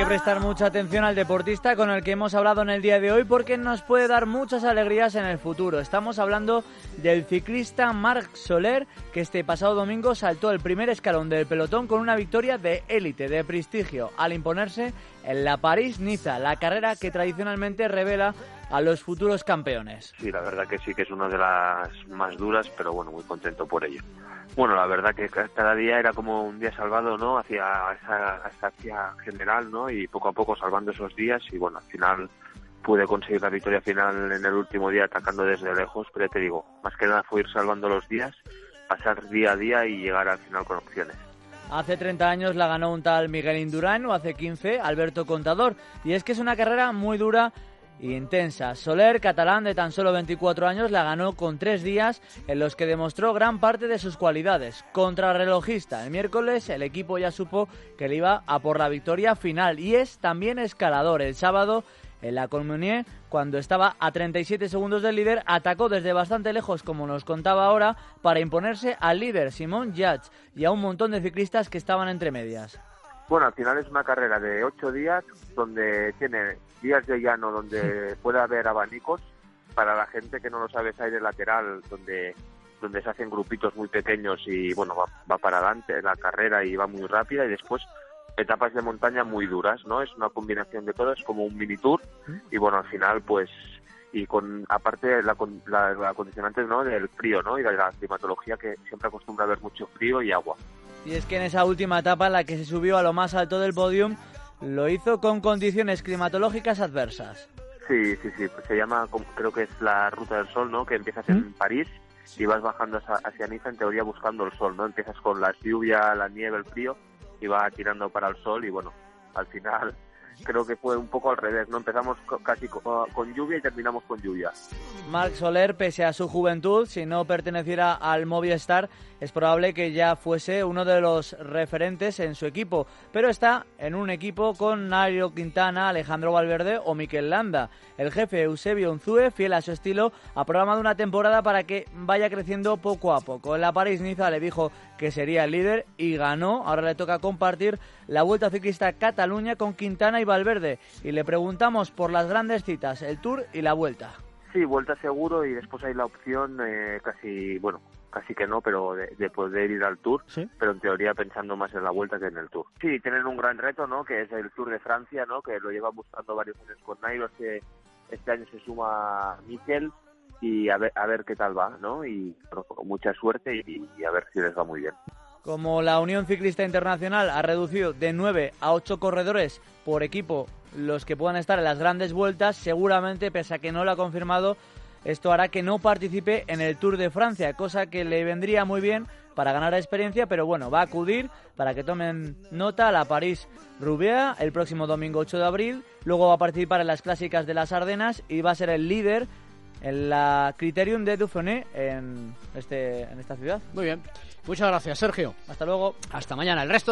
que prestar mucha atención al deportista con el que hemos hablado en el día de hoy porque nos puede dar muchas alegrías en el futuro. Estamos hablando del ciclista Marc Soler que este pasado domingo saltó el primer escalón del pelotón con una victoria de élite, de prestigio, al imponerse en la París-Niza, la carrera que tradicionalmente revela a los futuros campeones. Sí, la verdad que sí que es una de las más duras, pero bueno, muy contento por ello. Bueno, la verdad que cada día era como un día salvado, ¿no? Hacia esa, esa general, ¿no? Y poco a poco salvando esos días y bueno, al final pude conseguir la victoria final en el último día atacando desde lejos, pero ya te digo, más que nada fue ir salvando los días, pasar día a día y llegar al final con opciones. Hace 30 años la ganó un tal Miguel Indurain o hace 15 Alberto Contador. Y es que es una carrera muy dura intensa. Soler, catalán de tan solo 24 años, la ganó con tres días en los que demostró gran parte de sus cualidades. Contrarrelojista, el miércoles el equipo ya supo que le iba a por la victoria final y es también escalador. El sábado en la Colmunier, cuando estaba a 37 segundos del líder, atacó desde bastante lejos, como nos contaba ahora, para imponerse al líder Simón Judge y a un montón de ciclistas que estaban entre medias. Bueno, al final es una carrera de ocho días donde tiene días de llano donde puede haber abanicos. Para la gente que no lo sabe es aire lateral donde donde se hacen grupitos muy pequeños y bueno va, va para adelante la carrera y va muy rápida. Y después etapas de montaña muy duras no es una combinación de todo es como un mini tour. Y bueno al final pues y con aparte la, la, la condicionante no del frío no y de la climatología que siempre acostumbra a haber mucho frío y agua y es que en esa última etapa en la que se subió a lo más alto del podium, lo hizo con condiciones climatológicas adversas. Sí, sí, sí, pues se llama, creo que es la Ruta del Sol, ¿no? Que empiezas en ¿Mm? París y vas bajando hacia Niza, en teoría buscando el sol, ¿no? Empiezas con la lluvia, la nieve, el frío y va tirando para el sol y bueno, al final creo que fue un poco al revés, ¿no? Empezamos casi con lluvia y terminamos con lluvia. Marc Soler, pese a su juventud, si no perteneciera al Movistar, es probable que ya fuese uno de los referentes en su equipo, pero está en un equipo con Nairo Quintana, Alejandro Valverde o Mikel Landa. El jefe Eusebio Unzue, fiel a su estilo, ha programado una temporada para que vaya creciendo poco a poco. En la París-Niza le dijo que sería el líder y ganó. Ahora le toca compartir la Vuelta Ciclista Cataluña con Quintana y Valverde. Y le preguntamos por las grandes citas, el Tour y la Vuelta. Sí, Vuelta seguro y después hay la opción eh, casi, bueno, casi que no, pero de, poder ir al Tour, pero en teoría pensando más en la Vuelta que en el Tour. Sí, tienen un gran reto, ¿no? Que es el Tour de Francia, ¿no? Que lo llevan buscando varios años con Nairo, este, este año se suma Mikel y a ver, a ver qué tal va, ¿no? Y mucha suerte y, y a ver si les va muy bien. Como la Unión Ciclista Internacional ha reducido de 9 a 8 corredores por equipo los que puedan estar en las grandes vueltas, seguramente, pese a que no lo ha confirmado, esto hará que no participe en el Tour de Francia, cosa que le vendría muy bien para ganar experiencia, pero bueno, va a acudir para que tomen nota a la París-Roubaix el próximo domingo 8 de abril, luego va a participar en las clásicas de las Ardenas y va a ser el líder en la Criterium de Dauphiné en, este, en esta ciudad. Muy bien. Muchas gracias, Sergio. Hasta luego. Hasta mañana. El resto de